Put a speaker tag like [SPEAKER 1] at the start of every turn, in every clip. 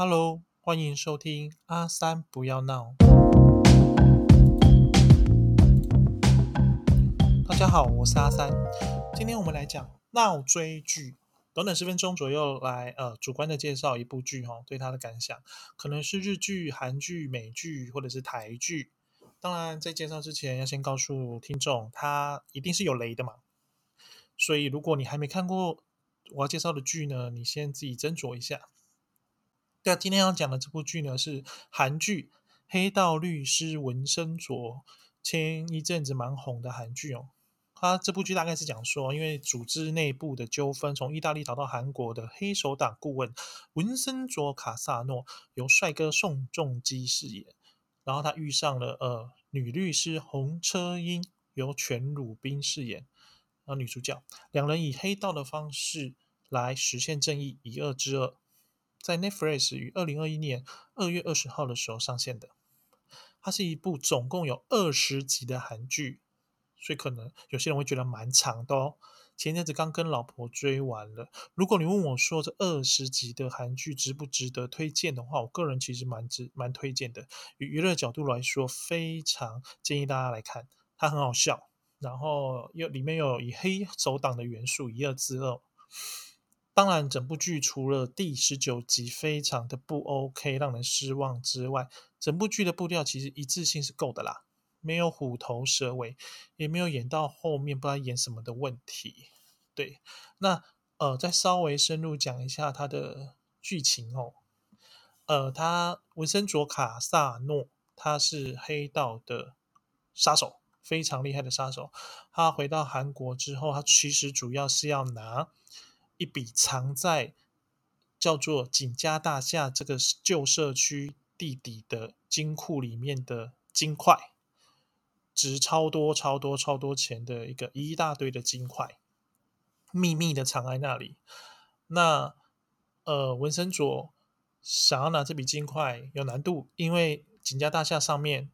[SPEAKER 1] Hello，欢迎收听阿三不要闹。大家好，我是阿三。今天我们来讲闹追剧，短短十分钟左右来呃主观的介绍一部剧哈，对它的感想，可能是日剧、韩剧、美剧或者是台剧。当然，在介绍之前要先告诉听众，它一定是有雷的嘛。所以如果你还没看过我要介绍的剧呢，你先自己斟酌一下。那今天要讲的这部剧呢，是韩剧《黑道律师文森卓》，前一阵子蛮红的韩剧哦。它这部剧大概是讲说，因为组织内部的纠纷，从意大利逃到韩国的黑手党顾问文森卓卡萨诺，由帅哥宋仲基饰演，然后他遇上了呃女律师洪车英，由全鲁彬饰演，啊女主角，两人以黑道的方式来实现正义，以恶制恶。在 Netflix 于二零二一年二月二十号的时候上线的，它是一部总共有二十集的韩剧，所以可能有些人会觉得蛮长的哦。前阵子刚跟老婆追完了。如果你问我说这二十集的韩剧值不值得推荐的话，我个人其实蛮值蛮推荐的。以娱乐角度来说，非常建议大家来看，它很好笑，然后又里面有以黑手党的元素，以恶制恶。当然，整部剧除了第十九集非常的不 OK，让人失望之外，整部剧的步调其实一致性是够的啦，没有虎头蛇尾，也没有演到后面不知道演什么的问题。对，那呃，再稍微深入讲一下它的剧情哦。呃，他文森卓卡萨诺，他是黑道的杀手，非常厉害的杀手。他回到韩国之后，他其实主要是要拿。一笔藏在叫做景家大厦这个旧社区地底的金库里面的金块，值超多超多超多钱的一个一大堆的金块，秘密的藏在那里。那呃，文森佐想要拿这笔金块有难度，因为景家大厦上面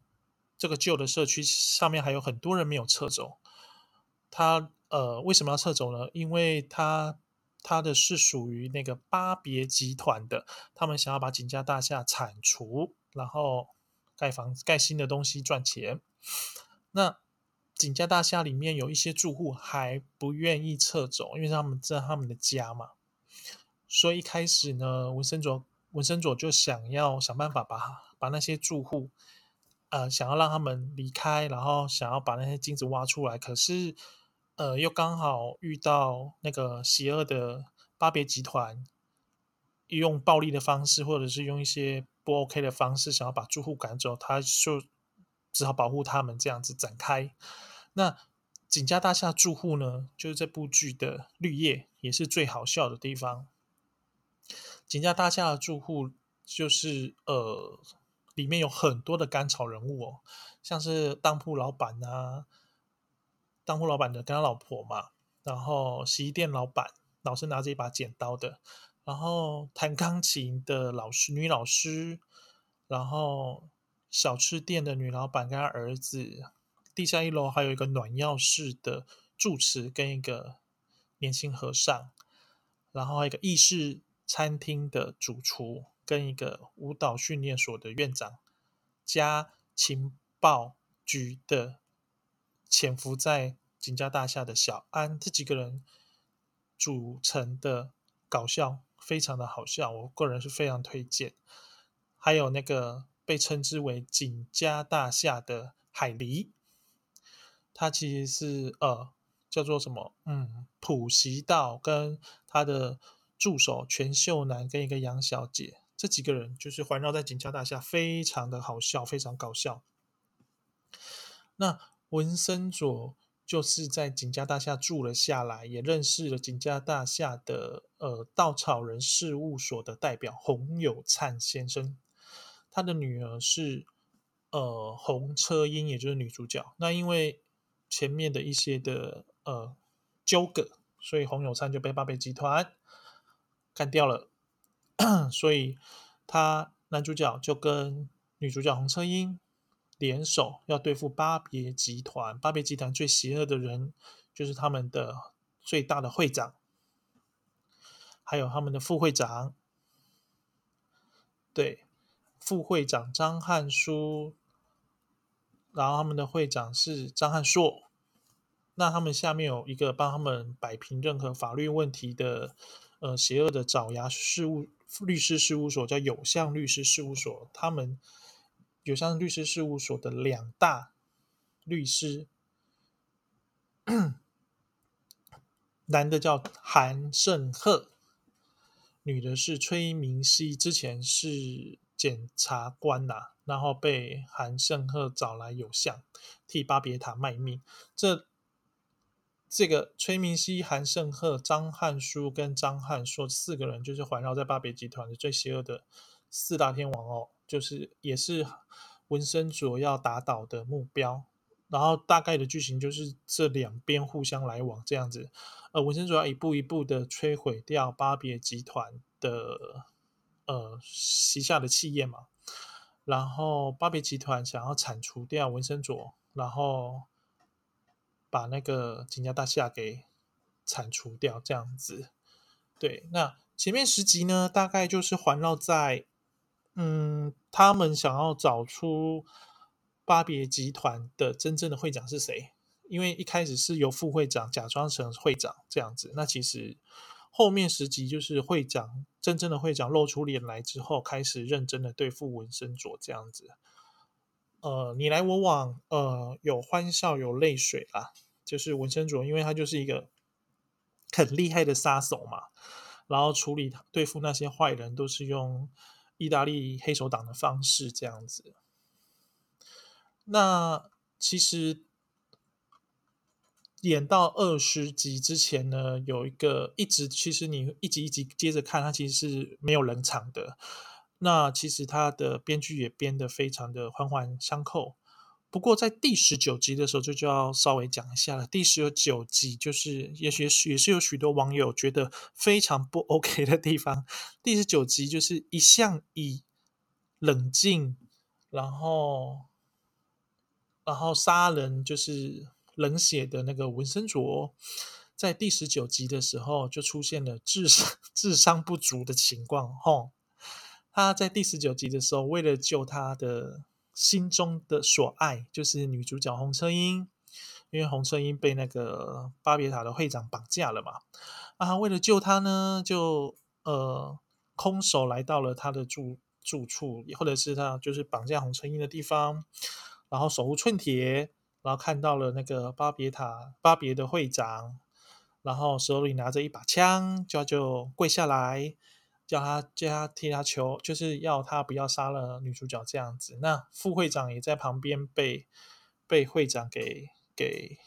[SPEAKER 1] 这个旧的社区上面还有很多人没有撤走。他呃为什么要撤走呢？因为他他的是属于那个巴别集团的，他们想要把景家大厦铲除，然后盖房盖新的东西赚钱。那景家大厦里面有一些住户还不愿意撤走，因为他们在他们的家嘛。所以一开始呢，文森佐文森佐就想要想办法把把那些住户，呃，想要让他们离开，然后想要把那些金子挖出来，可是。呃，又刚好遇到那个邪恶的巴别集团，用暴力的方式，或者是用一些不 OK 的方式，想要把住户赶走，他就只好保护他们这样子展开。那景家大厦住户呢，就是这部剧的绿叶，也是最好笑的地方。景家大厦的住户就是呃，里面有很多的甘草人物哦，像是当铺老板啊。当铺老板的跟他老婆嘛，然后洗衣店老板老是拿着一把剪刀的，然后弹钢琴的老师女老师，然后小吃店的女老板跟他儿子，地下一楼还有一个暖药室的住持跟一个年轻和尚，然后还有一个意式餐厅的主厨跟一个舞蹈训练所的院长，加情报局的。潜伏在景家大厦的小安这几个人组成的搞笑，非常的好笑，我个人是非常推荐。还有那个被称之为景家大厦的海狸，他其实是呃叫做什么？嗯，普习道跟他的助手全秀男跟一个杨小姐，这几个人就是环绕在景家大厦，非常的好笑，非常搞笑。那。文森佐就是在景家大厦住了下来，也认识了景家大厦的呃稻草人事务所的代表洪有灿先生。他的女儿是呃洪车英，也就是女主角。那因为前面的一些的呃纠葛，所以洪有灿就被八倍集团干掉了。所以他男主角就跟女主角洪车英。联手要对付巴别集团，巴别集团最邪恶的人就是他们的最大的会长，还有他们的副会长。对，副会长张汉书，然后他们的会长是张汉硕。那他们下面有一个帮他们摆平任何法律问题的，呃，邪恶的爪牙事务律师事务所，叫有相律师事务所。他们有相律师事务所的两大律师，男的叫韩胜赫，女的是崔明熙，之前是检察官呐，然后被韩胜赫找来有相替巴别塔卖命。这这个崔明熙、韩胜赫、张汉书跟张汉硕四个人，就是环绕在巴别集团的最邪恶的四大天王哦，就是也是文森佐要打倒的目标。然后大概的剧情就是这两边互相来往这样子。呃，文森佐要一步一步的摧毁掉巴别集团的呃旗下的企业嘛。然后巴别集团想要铲除掉文森佐，然后。把那个金家大厦给铲除掉，这样子。对，那前面十集呢，大概就是环绕在，嗯，他们想要找出巴别集团的真正的会长是谁，因为一开始是由副会长假装成会长这样子。那其实后面十集就是会长真正的会长露出脸来之后，开始认真的对付文森佐这样子。呃，你来我往，呃，有欢笑有泪水啦。就是文森佐，因为他就是一个很厉害的杀手嘛，然后处理对付那些坏人都是用意大利黑手党的方式这样子。那其实演到二十集之前呢，有一个一直其实你一集一集接着看，它其实是没有冷场的。那其实它的编剧也编得非常的环环相扣。不过在第十九集的时候，就就要稍微讲一下了。第十九集就是，也许也是有许多网友觉得非常不 OK 的地方。第十九集就是一向以冷静，然后然后杀人就是冷血的那个文森卓，在第十九集的时候就出现了智商智商不足的情况。吼，他在第十九集的时候，为了救他的。心中的所爱就是女主角红车英，因为红车英被那个巴别塔的会长绑架了嘛，啊，为了救她呢，就呃空手来到了她的住住处，或者是她就是绑架红车英的地方，然后手无寸铁，然后看到了那个巴别塔巴别的会长，然后手里拿着一把枪，就就跪下来。叫他叫他替他求，就是要他不要杀了女主角这样子。那副会长也在旁边被被会长给给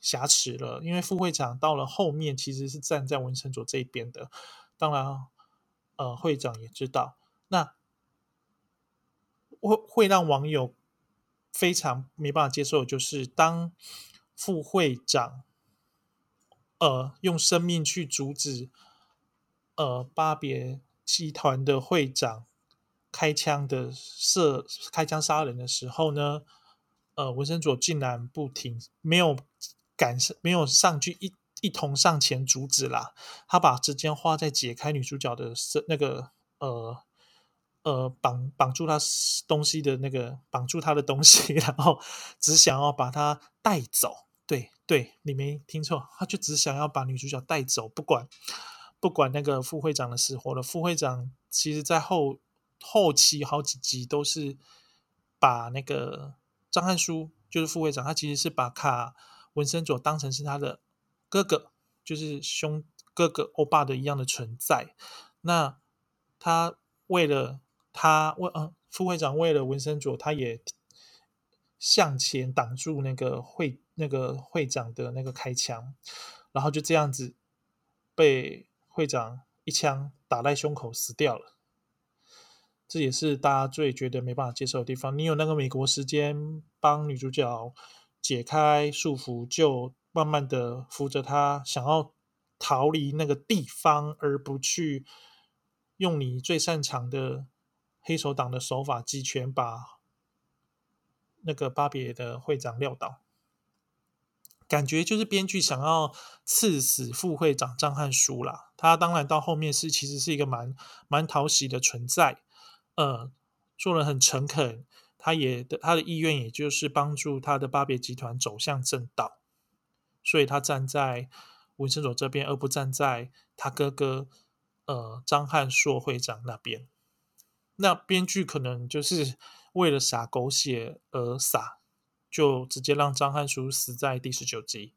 [SPEAKER 1] 挟持了，因为副会长到了后面其实是站在文成佐这一边的。当然，呃，会长也知道，那会会让网友非常没办法接受，就是当副会长呃用生命去阻止。呃，巴别集团的会长开枪的射开枪杀人的时候呢，呃，文森佐竟然不停，没有赶上，没有上去一一同上前阻止啦。他把时间花在解开女主角的那个呃呃绑绑住她东西的那个绑住她的东西，然后只想要把她带走。对对，你没听错，他就只想要把女主角带走，不管。不管那个副会长的死活了，副会长其实在后后期好几集都是把那个张汉书，就是副会长，他其实是把卡文森佐当成是他的哥哥，就是兄哥哥欧巴的一样的存在。那他为了他为呃副会长为了文森佐，他也向前挡住那个会那个会长的那个开枪，然后就这样子被。会长一枪打在胸口死掉了，这也是大家最觉得没办法接受的地方。你有那个美国时间帮女主角解开束缚，就慢慢的扶着她，想要逃离那个地方，而不去用你最擅长的黑手党的手法击拳把那个巴别的会长撂倒。感觉就是编剧想要刺死副会长张汉书啦。他当然到后面是其实是一个蛮蛮讨喜的存在。呃，做人很诚恳，他也的他的意愿也就是帮助他的巴别集团走向正道，所以他站在文森佐这边，而不站在他哥哥呃张汉硕会长那边。那编剧可能就是为了撒狗血而撒，就直接让张汉书死在第十九集，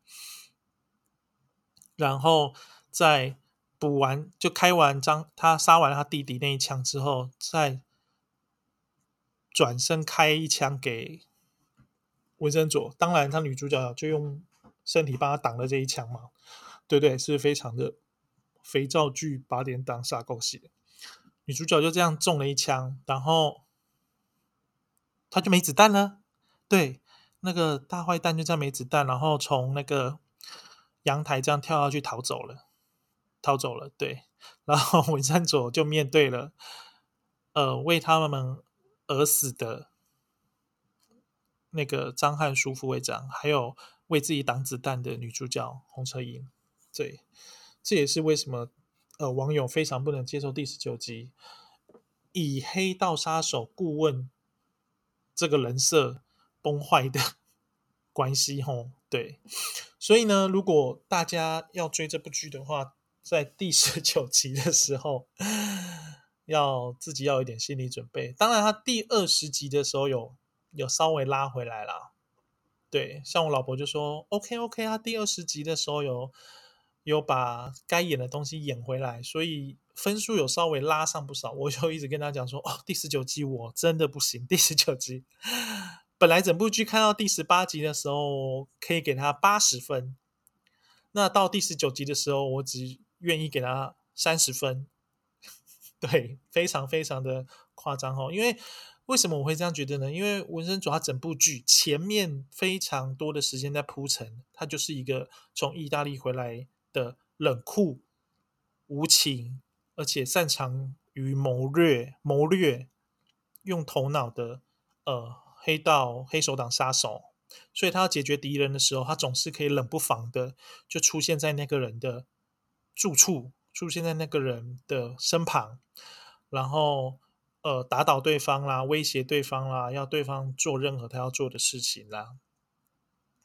[SPEAKER 1] 然后在补完就开完张他杀完他弟弟那一枪之后，再转身开一枪给文森佐。当然，他女主角就用身体帮他挡了这一枪嘛，对对？是非常的肥皂剧八点档撒狗血。女主角就这样中了一枪，然后他就没子弹了。对，那个大坏蛋就这样没子弹，然后从那个阳台这样跳下去逃走了，逃走了。对，然后文山佐就面对了，呃，为他们而死的那个张汉书副会长，还有为自己挡子弹的女主角红车英。对，这也是为什么。呃，网友非常不能接受第十九集以黑道杀手顾问这个人设崩坏的 关系，吼，对，所以呢，如果大家要追这部剧的话，在第十九集的时候，要自己要有一点心理准备。当然，他第二十集的时候有有稍微拉回来啦。对，像我老婆就说，OK OK，他第二十集的时候有。有把该演的东西演回来，所以分数有稍微拉上不少。我就一直跟他讲说：“哦，第十九集我真的不行。第十九集本来整部剧看到第十八集的时候可以给他八十分，那到第十九集的时候，我只愿意给他三十分。对，非常非常的夸张哦。因为为什么我会这样觉得呢？因为文森主要整部剧前面非常多的时间在铺陈，他就是一个从意大利回来。的冷酷无情，而且擅长于谋略、谋略用头脑的呃黑道黑手党杀手，所以他要解决敌人的时候，他总是可以冷不防的就出现在那个人的住处，出现在那个人的身旁，然后呃打倒对方啦，威胁对方啦，要对方做任何他要做的事情啦。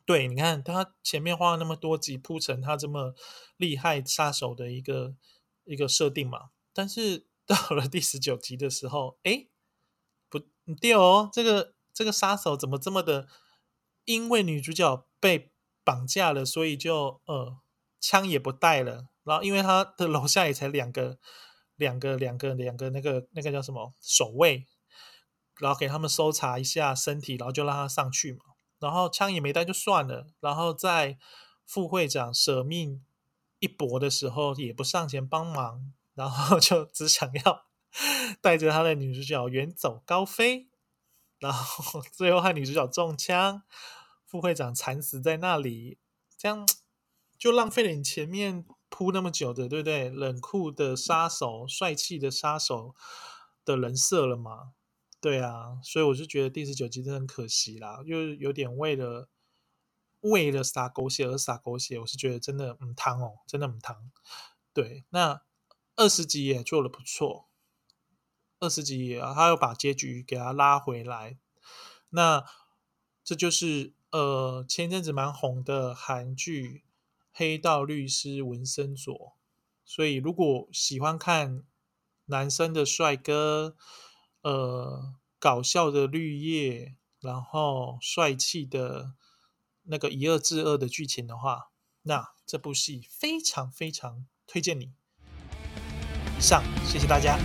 [SPEAKER 1] 对，你看他前面花了那么多集铺成他这么厉害杀手的一个一个设定嘛，但是 到了第十九集的时候，哎，不对哦，这个这个杀手怎么这么的？因为女主角被绑架了，所以就呃枪也不带了，然后因为他的楼下也才两个两个两个两个那个那个叫什么守卫，然后给他们搜查一下身体，然后就让他上去嘛。然后枪也没带就算了，然后在副会长舍命一搏的时候也不上前帮忙，然后 就只想要 带着他的女主角远走高飞，然后最后害女主角中枪，副会长惨死在那里，这样就浪费了你前面铺那么久的，对不对？冷酷的杀手、帅气的杀手的人设了嘛？对啊，所以我就觉得第十九集真的很可惜啦，又有点为了为了撒狗血而撒狗血，我是觉得真的唔汤哦，真的很汤。对，那二十集也做的不错，二十集他又把结局给他拉回来，那这就是呃前阵子蛮红的韩剧《黑道律师文森佐》，所以如果喜欢看男生的帅哥。呃，搞笑的绿叶，然后帅气的那个以恶制恶的剧情的话，那这部戏非常非常推荐你。以上，谢谢大家。